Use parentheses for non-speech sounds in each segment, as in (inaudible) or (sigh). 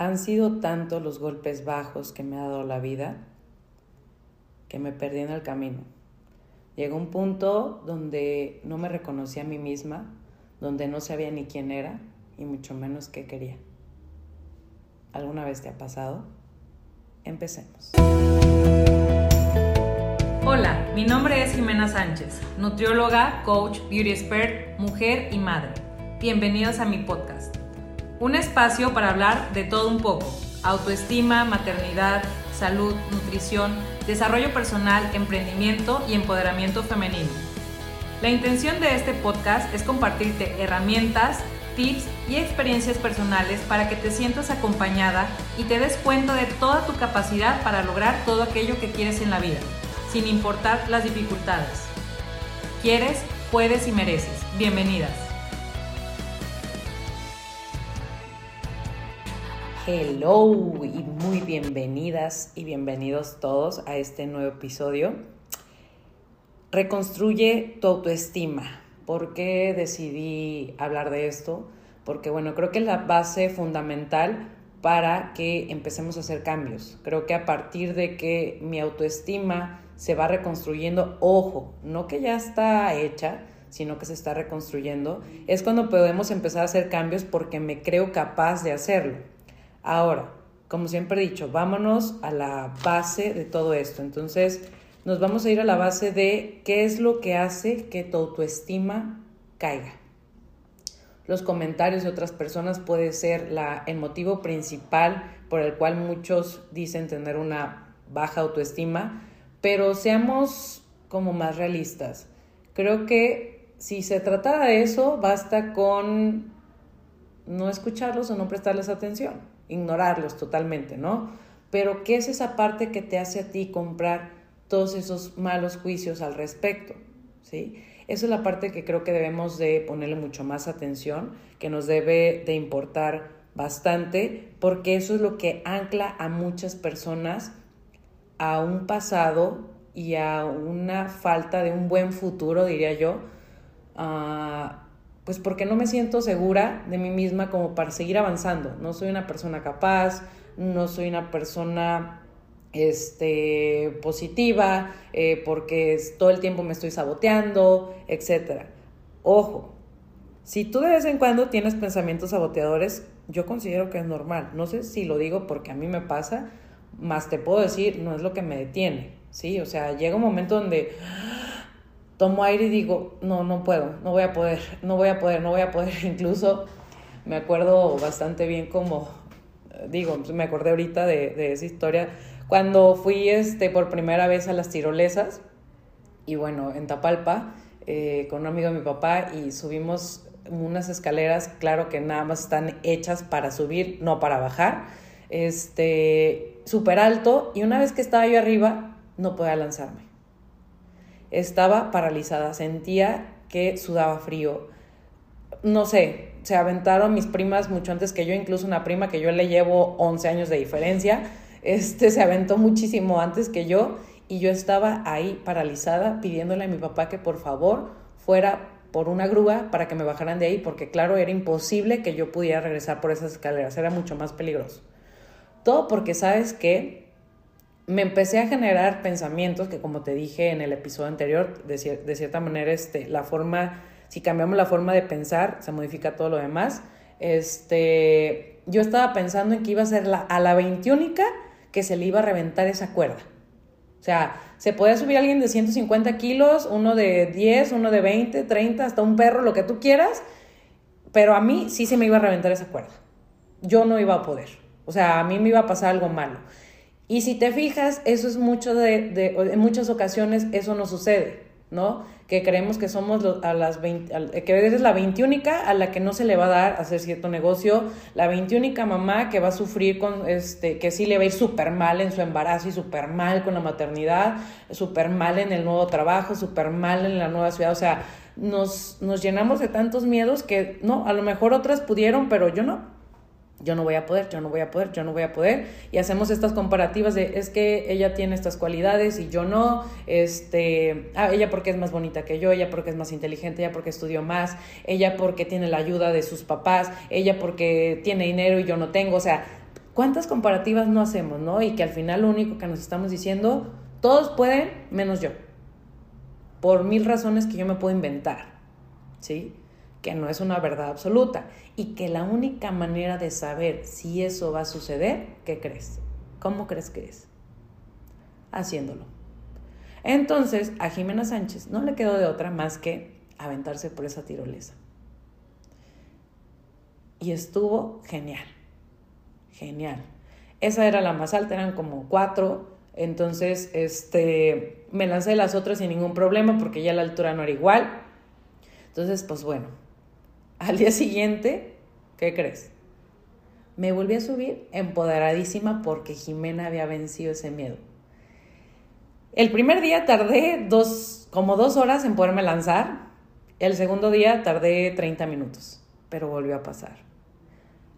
Han sido tantos los golpes bajos que me ha dado la vida que me perdí en el camino. Llegó un punto donde no me reconocía a mí misma, donde no sabía ni quién era y mucho menos qué quería. ¿Alguna vez te ha pasado? Empecemos. Hola, mi nombre es Jimena Sánchez, nutrióloga, coach, beauty expert, mujer y madre. Bienvenidos a mi podcast. Un espacio para hablar de todo un poco. Autoestima, maternidad, salud, nutrición, desarrollo personal, emprendimiento y empoderamiento femenino. La intención de este podcast es compartirte herramientas, tips y experiencias personales para que te sientas acompañada y te des cuenta de toda tu capacidad para lograr todo aquello que quieres en la vida, sin importar las dificultades. Quieres, puedes y mereces. Bienvenidas. Hello y muy bienvenidas y bienvenidos todos a este nuevo episodio. Reconstruye tu autoestima. ¿Por qué decidí hablar de esto? Porque bueno, creo que es la base fundamental para que empecemos a hacer cambios. Creo que a partir de que mi autoestima se va reconstruyendo, ojo, no que ya está hecha, sino que se está reconstruyendo, es cuando podemos empezar a hacer cambios porque me creo capaz de hacerlo. Ahora, como siempre he dicho, vámonos a la base de todo esto. Entonces, nos vamos a ir a la base de qué es lo que hace que tu autoestima caiga. Los comentarios de otras personas puede ser el motivo principal por el cual muchos dicen tener una baja autoestima, pero seamos como más realistas. Creo que si se tratara de eso, basta con no escucharlos o no prestarles atención ignorarlos totalmente, ¿no? Pero ¿qué es esa parte que te hace a ti comprar todos esos malos juicios al respecto? ¿Sí? Esa es la parte que creo que debemos de ponerle mucho más atención, que nos debe de importar bastante, porque eso es lo que ancla a muchas personas a un pasado y a una falta de un buen futuro, diría yo, uh, pues porque no me siento segura de mí misma como para seguir avanzando. No soy una persona capaz, no soy una persona este, positiva, eh, porque todo el tiempo me estoy saboteando, etc. Ojo, si tú de vez en cuando tienes pensamientos saboteadores, yo considero que es normal. No sé si lo digo porque a mí me pasa, más te puedo decir, no es lo que me detiene, ¿sí? O sea, llega un momento donde tomo aire y digo, no, no puedo, no voy a poder, no voy a poder, no voy a poder. (laughs) Incluso me acuerdo bastante bien como, digo, me acordé ahorita de, esa historia, cuando fui este, por primera vez a las tirolesas, y bueno, en Tapalpa, eh, con un amigo de mi papá, y subimos unas escaleras, claro que nada más están hechas para subir, no para bajar, este, súper alto, y una vez que estaba yo arriba, no podía lanzarme estaba paralizada, sentía que sudaba frío. No sé, se aventaron mis primas mucho antes que yo, incluso una prima que yo le llevo 11 años de diferencia, este se aventó muchísimo antes que yo y yo estaba ahí paralizada pidiéndole a mi papá que por favor fuera por una grúa para que me bajaran de ahí, porque claro, era imposible que yo pudiera regresar por esas escaleras, era mucho más peligroso. Todo porque sabes que me empecé a generar pensamientos que como te dije en el episodio anterior, de, cierta manera, este, la forma, si cambiamos la forma de pensar, se modifica todo lo demás. Este, yo estaba pensando en que iba a ser la, a la veintiúnica que se le iba a reventar esa cuerda. O sea, se podía subir alguien de 150 kilos, uno de 10, uno de 20, 30, hasta un perro, lo que tú quieras, pero a mí sí se me iba a reventar esa cuerda. Yo no iba a poder. O sea, a mí me iba a pasar algo malo. Y si te fijas, eso es mucho de, en muchas ocasiones eso no sucede, ¿no? Que creemos que somos a las 20, que eres la veintiúnica a la que no se le va a dar hacer cierto negocio, la veintiúnica mamá que va a sufrir con, este, que sí le va a ir súper mal en su embarazo y súper mal con la maternidad, súper mal en el nuevo trabajo, súper mal en la nueva ciudad, o sea, nos, nos llenamos de tantos miedos que, no, a lo mejor otras pudieron, pero yo no yo no voy a poder, yo no voy a poder, yo no voy a poder. Y hacemos estas comparativas de, es que ella tiene estas cualidades y yo no, este, ah, ella porque es más bonita que yo, ella porque es más inteligente, ella porque estudió más, ella porque tiene la ayuda de sus papás, ella porque tiene dinero y yo no tengo, o sea, ¿Cuántas comparativas no hacemos, no? Y que al final lo único que nos estamos diciendo, todos pueden menos yo. Por mil razones que yo me puedo inventar, ¿sí? Que no es una verdad absoluta. Y que la única manera de saber si eso va a suceder, ¿qué crees? ¿Cómo crees que es? Haciéndolo. Entonces, a Jimena Sánchez no le quedó de otra más que aventarse por esa tirolesa. Y estuvo genial genial. Esa era la más alta, eran como cuatro. Entonces, este, me lancé las otras sin ningún problema porque ya la altura no era igual. Entonces, pues bueno, al día siguiente, ¿qué crees? Me volví a subir empoderadísima porque Jimena había vencido ese miedo. El primer día tardé dos, como dos horas en poderme lanzar. El segundo día tardé 30 minutos, pero volvió a pasar.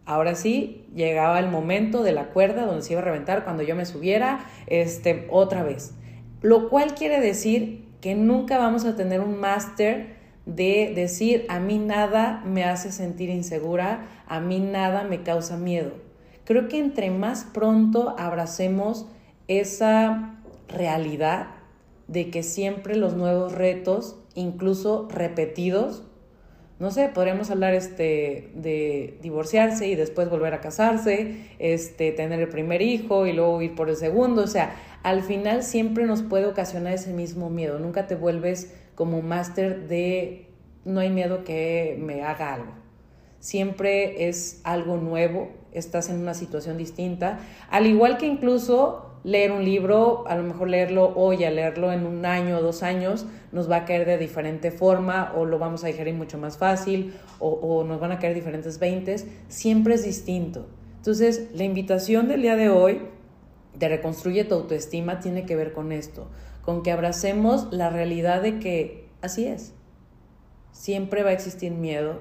Ahora sí, llegaba el momento de la cuerda donde se iba a reventar cuando yo me subiera este, otra vez. Lo cual quiere decir que nunca vamos a tener un máster de decir a mí nada me hace sentir insegura, a mí nada me causa miedo. Creo que entre más pronto abracemos esa realidad de que siempre los nuevos retos, incluso repetidos, no sé, podríamos hablar este, de divorciarse y después volver a casarse, este, tener el primer hijo y luego ir por el segundo. O sea, al final siempre nos puede ocasionar ese mismo miedo. Nunca te vuelves como máster de no hay miedo que me haga algo. Siempre es algo nuevo, estás en una situación distinta. Al igual que incluso leer un libro, a lo mejor leerlo hoy, a leerlo en un año o dos años, nos va a caer de diferente forma o lo vamos a digerir mucho más fácil o, nos van a caer diferentes veintes, siempre es distinto. Entonces, la invitación del día de hoy de Reconstruye tu autoestima tiene que ver con esto, con que abracemos la realidad de que así es. Siempre va a existir miedo,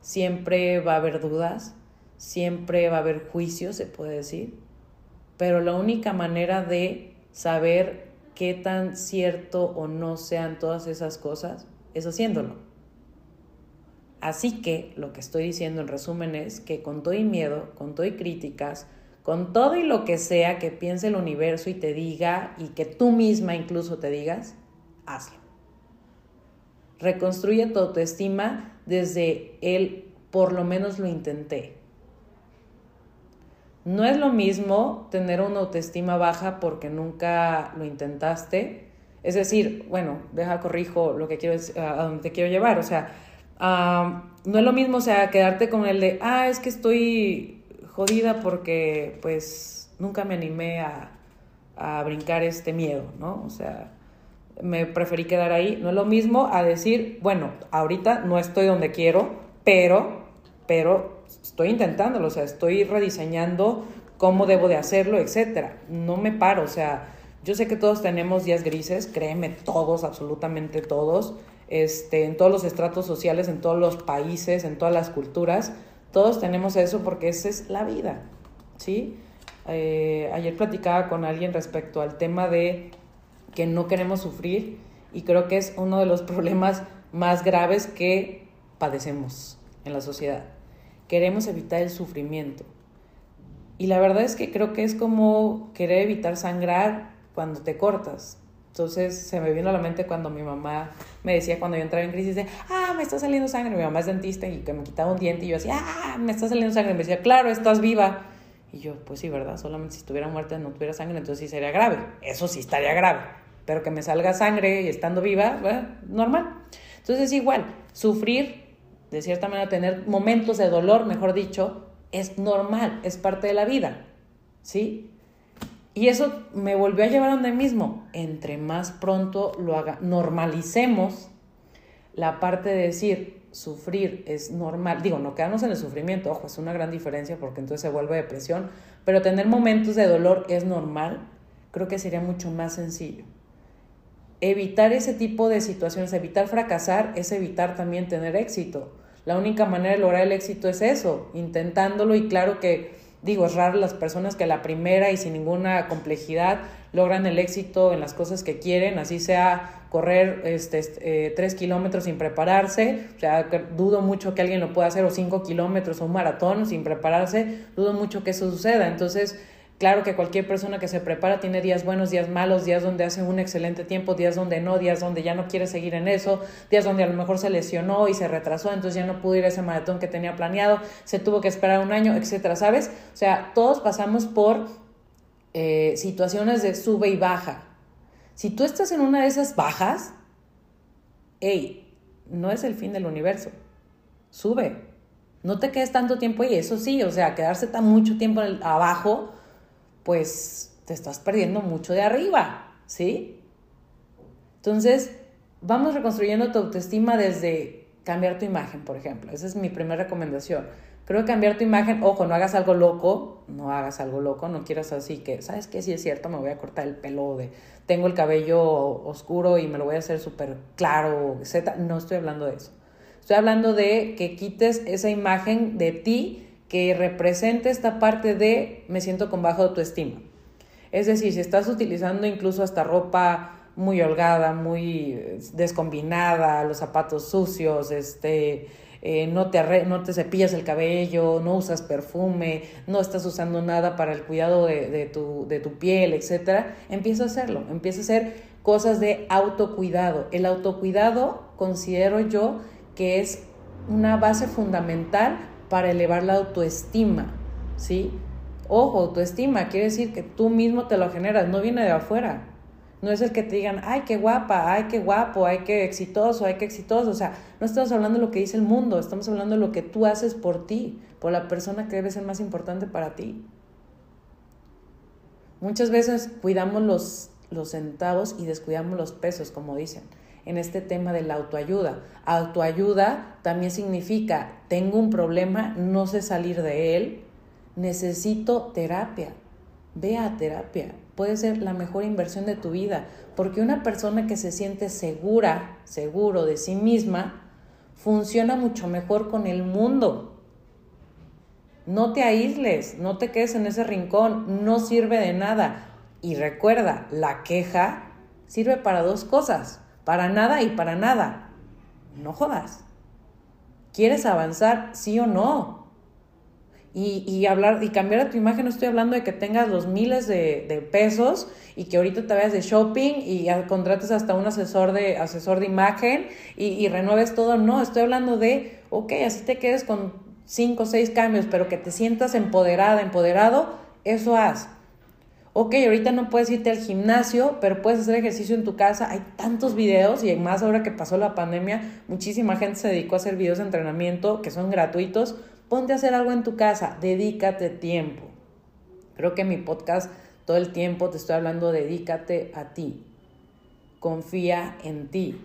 siempre va a haber dudas, siempre va a haber juicio, se puede decir pero la única manera de saber qué tan cierto o no sean todas esas cosas es haciéndolo. Así que lo que estoy diciendo en resumen es que con todo y miedo, con todo y críticas, con todo y lo que sea que piense el universo y te diga y que tú misma incluso te digas, hazlo. Reconstruye tu autoestima desde el por lo menos lo intenté. No es lo mismo tener una autoestima baja porque nunca lo intentaste. Es decir, bueno, deja corrijo lo que quiero a donde te quiero llevar. O sea, no es lo mismo, o sea, quedarte con el de, ah, es que estoy jodida porque pues nunca me animé a, a brincar este miedo, ¿no? O sea, me preferí quedar ahí. No es lo mismo a decir, bueno, ahorita no estoy donde quiero, pero, pero estoy intentándolo, o sea, estoy rediseñando cómo debo de hacerlo, etcétera. No me paro, o sea, yo sé que todos tenemos días grises, créeme, todos, absolutamente todos, este, en todos los estratos sociales, en todos los países, en todas las culturas, todos tenemos eso porque esa es la vida, ¿sí? Eh, ayer platicaba con alguien respecto al tema de que no queremos sufrir y creo que es uno de los (laughs) problemas más graves que padecemos en la sociedad queremos evitar el sufrimiento. Y la verdad es que creo que es como querer evitar sangrar cuando te cortas. Entonces se me vino a la mente cuando mi mamá me decía cuando yo entraba en crisis de, ah, me está saliendo sangre. Mi mamá es dentista y que me quitaba un diente y yo decía, ah, me está saliendo sangre. Y me decía, claro, estás viva. Y yo, pues sí, ¿verdad? Solamente si estuviera muerta no tuviera sangre, entonces sí sería grave. Eso sí estaría grave. Pero que me salga sangre y estando viva, normal. Entonces es igual, sufrir de cierta manera tener momentos de dolor, mejor dicho, es normal, es parte de la vida, ¿sí? Y eso me volvió a llevar a donde mismo. Entre más pronto lo haga, normalicemos la parte de decir, sufrir es normal. Digo, no quedarnos en el sufrimiento, ojo, es una gran diferencia porque entonces se vuelve depresión, pero tener momentos de dolor es normal, creo que sería mucho más sencillo evitar ese tipo de situaciones, evitar fracasar, es evitar también tener éxito. La única manera de lograr el éxito es eso, intentándolo y claro que digo, es raro las personas que a la primera y sin ninguna complejidad logran el éxito en las cosas que quieren, así sea correr este, eh, tres kilómetros sin prepararse, o sea, dudo mucho que alguien lo pueda hacer, o cinco kilómetros o un maratón sin prepararse, dudo mucho que eso suceda. Entonces, Claro que cualquier persona que se prepara tiene días buenos, días malos, días donde hace un excelente tiempo, días donde no, días donde ya no quiere seguir en eso, días donde a lo mejor se lesionó y se retrasó, entonces ya no pudo ir a ese maratón que tenía planeado, se tuvo que esperar un año, etcétera, ¿sabes? O sea, todos pasamos por eh, situaciones de sube y baja. Si tú estás en una de esas bajas, hey, no es el fin del universo. Sube. No te quedes tanto tiempo ahí, eso sí, o sea, quedarse tan mucho tiempo abajo pues te estás perdiendo mucho de arriba, ¿sí? Entonces, vamos reconstruyendo tu autoestima desde cambiar tu imagen, por ejemplo. Esa es mi primera recomendación. Creo que cambiar tu imagen, ojo, no hagas algo loco, no hagas algo loco, no quieras así que, ¿sabes qué? Si es cierto, me voy a cortar el pelo de, tengo el cabello oscuro y me lo voy a hacer súper claro, etc. No estoy hablando de eso. Estoy hablando de que quites esa imagen de ti que represente esta parte de me siento con baja autoestima. Es decir, si estás utilizando incluso hasta ropa muy holgada, muy eh, descombinada, los zapatos sucios, este, eh, no, te no te cepillas el cabello, no usas perfume, no estás usando nada para el cuidado de, tu, de tu piel, etc., empieza a hacerlo, empieza a hacer cosas de autocuidado. El autocuidado considero yo que es una base fundamental para elevar la autoestima, ¿sí? Ojo, autoestima quiere decir que tú mismo te lo generas, no viene de afuera. No es el que te digan, ay, qué guapa, ay, qué guapo, ay, qué exitoso, ay, qué exitoso. O sea, no estamos hablando de lo que dice el mundo, estamos hablando de lo que tú haces por ti, por la persona que debe ser más importante para ti. Muchas veces cuidamos los, los centavos y descuidamos los pesos, como dicen en este tema de la autoayuda. Autoayuda también significa, tengo un problema, no sé salir de él, necesito terapia. Ve a terapia. Puede ser la mejor inversión de tu vida, porque una persona que se siente segura, seguro de sí misma, funciona mucho mejor con el mundo. No te aísles, no te quedes en ese rincón, no sirve de nada. Y recuerda, la queja sirve para dos cosas para nada y para nada. No jodas. ¿Quieres avanzar? Sí o no. Y, hablar y cambiar a tu imagen, no estoy hablando de que tengas los miles de, pesos y que ahorita te vayas de shopping y contrates hasta un asesor de, asesor de imagen y, y renueves todo. No, estoy hablando de, ok, así te quedes con cinco o seis cambios, pero que te sientas empoderada, empoderado, eso haz ok, ahorita no puedes irte al gimnasio, pero puedes hacer ejercicio en tu casa. Hay tantos videos y más ahora que pasó la pandemia, muchísima gente se dedicó a hacer videos de entrenamiento que son gratuitos. Ponte a hacer algo en tu casa, dedícate tiempo. Creo que en mi podcast todo el tiempo te estoy hablando, dedícate a ti. Confía en ti.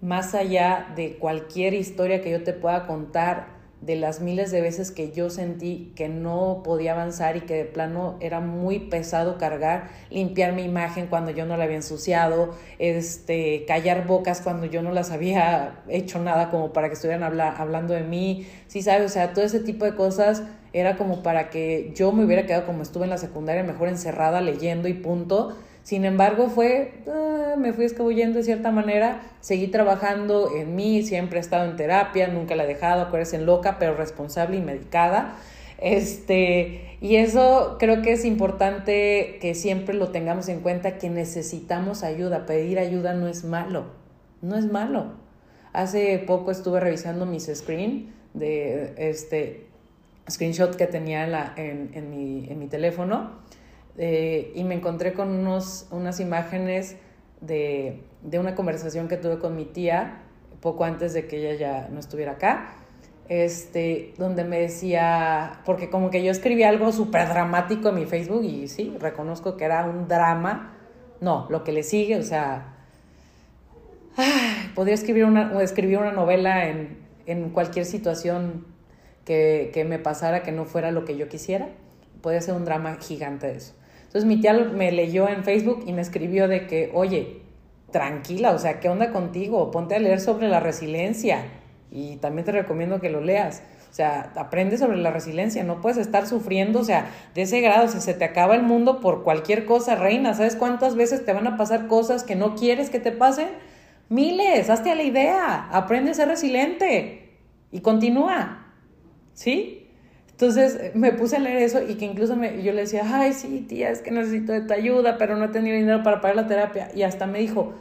Más allá de cualquier historia que yo te pueda contar, de las miles de veces que yo sentí que no podía avanzar y que de plano era muy pesado cargar, limpiar mi imagen cuando yo no la había ensuciado, este, callar bocas cuando yo no las había (laughs) hecho nada como para que estuvieran hablando de mí, sí sabes, o sea, todo ese tipo de cosas era como para que yo me hubiera quedado como estuve en la secundaria, mejor encerrada leyendo y punto sin embargo, fue, ah, me fui escabullendo de cierta manera, seguí trabajando en mí, siempre he estado en terapia, nunca la he dejado, acuérdense, en loca, pero responsable y medicada. Este, y eso creo que es importante que siempre lo tengamos en cuenta, que necesitamos ayuda, pedir ayuda no es malo, no es malo. Hace poco estuve revisando mis screen de este screenshot que tenía en, la, en, en, mi, en mi teléfono eh, y me encontré con unos, unas imágenes de, de, una conversación que tuve con mi tía poco antes de que ella ya no estuviera acá, este, donde me decía, porque como que yo escribí algo súper dramático en mi Facebook y sí, reconozco que era un drama, no, lo que le sigue, o sea, podría escribir una, escribir una novela en, en cualquier situación que, que me pasara que no fuera lo que yo quisiera, podría ser un drama gigante de eso. Entonces mi tía me leyó en Facebook y me escribió de que, oye, tranquila, o sea, ¿qué onda contigo? Ponte a leer sobre la resiliencia y también te recomiendo que lo leas. O sea, aprende sobre la resiliencia, no puedes estar sufriendo, o sea, de ese grado, si se te acaba el mundo por cualquier cosa, reina, ¿sabes cuántas veces te van a pasar cosas que no quieres que te pasen? Miles, hazte a la idea, aprende a ser resiliente y continúa, ¿sí? Entonces me puse a leer eso y que incluso me, yo le decía, ay, sí, tía, es que necesito de tu ayuda, pero no he tenido dinero para pagar la terapia. Y hasta me dijo,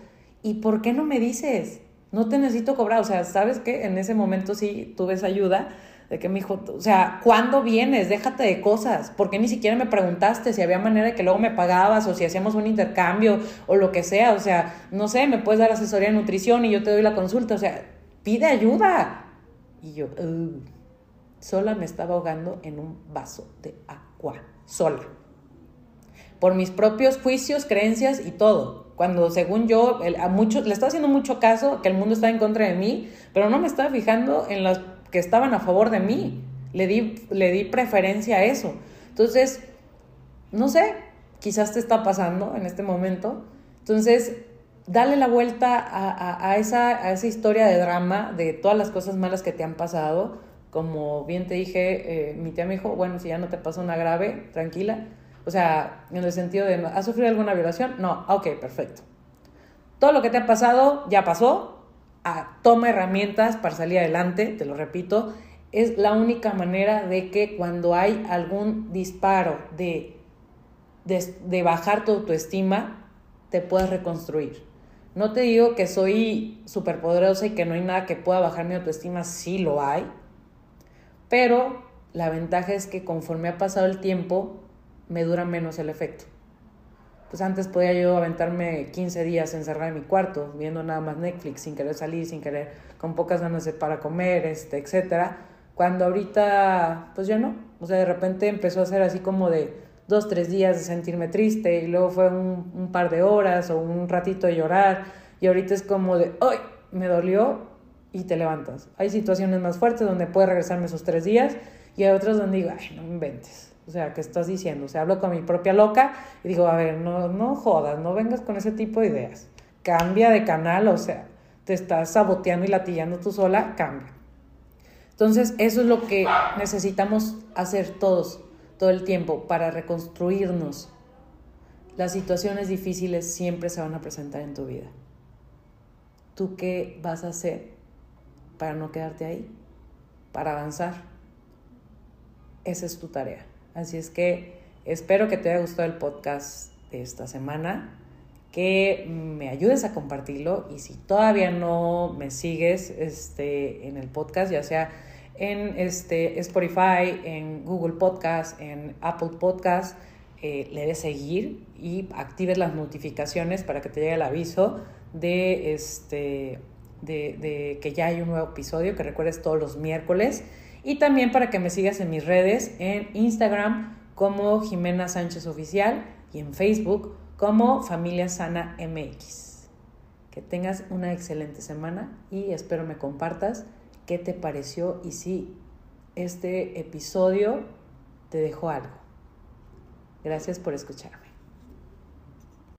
¿y por qué no me dices? No te necesito cobrar. O sea, ¿sabes qué? En ese momento sí tuve esa ayuda de que me dijo, o sea, ¿cuándo vienes? Déjate de cosas. ¿Por qué ni siquiera me preguntaste si había manera de que luego me pagabas o si hacíamos un intercambio o lo que sea? O sea, no sé, me puedes dar asesoría de nutrición y yo te doy la consulta. O sea, pide ayuda. Y yo, sola me estaba ahogando en un vaso de agua, sola. Por mis propios juicios, creencias y todo. Cuando según yo, a muchos, le estaba haciendo mucho caso que el mundo estaba en contra de mí, pero no me estaba fijando en las que estaban a favor de mí. Le di, le di preferencia a eso. Entonces, no sé, quizás te está pasando en este momento. Entonces, dale la vuelta a, a, esa, a esa historia de drama, de todas las cosas malas que te han pasado como bien te dije, eh, mi tía me dijo, bueno, si ya no te pasó una grave, tranquila. O sea, en el sentido de, ¿has sufrido alguna violación? No, ok, perfecto. Todo lo que te ha pasado ya pasó. Ah, toma herramientas para salir adelante, te lo repito. Es la única manera de que cuando hay algún disparo de, de, de bajar tu autoestima, te puedas reconstruir. No te digo que soy superpoderosa y que no hay nada que pueda bajar mi autoestima, sí lo hay pero la ventaja es que conforme ha pasado el tiempo, me dura menos el efecto. Pues antes podía yo aventarme 15 días encerrada en mi cuarto, viendo nada más Netflix, sin querer salir, sin querer, con pocas ganas de para comer, este, etc. Cuando ahorita, pues ya no. O sea, de repente empezó a ser así como de dos, tres días de sentirme triste y luego fue un, un par de horas o un ratito de llorar y ahorita es como de, ¡ay! Me dolió, y te levantas. Hay situaciones más fuertes donde puedes regresarme esos tres días y hay otras donde digo, ay, no me inventes. O sea, ¿qué estás diciendo? O sea, hablo con mi propia loca y digo, a ver, no, no jodas, no vengas con ese tipo de ideas. Cambia de canal, o sea, te estás saboteando y latillando tú sola, cambia. Entonces, eso es lo que necesitamos hacer todos, todo el tiempo, para reconstruirnos. Las situaciones difíciles siempre se van a presentar en tu vida. ¿Tú qué vas a hacer para no quedarte ahí, para avanzar. Esa es tu tarea. Así es que espero que te haya gustado el podcast de esta semana, que me ayudes a compartirlo y si todavía no me sigues este, en el podcast, ya sea en este, Spotify, en Google Podcast, en Apple Podcast, eh, le des seguir y actives las notificaciones para que te llegue el aviso de este de, que ya hay un nuevo episodio, que recuerdes todos los miércoles. Y también para que me sigas en mis redes, en Instagram como Jimena Sánchez Oficial y en Facebook como Familia Sana MX. Que tengas una excelente semana y espero me compartas qué te pareció y si este episodio te dejó algo. Gracias por escucharme.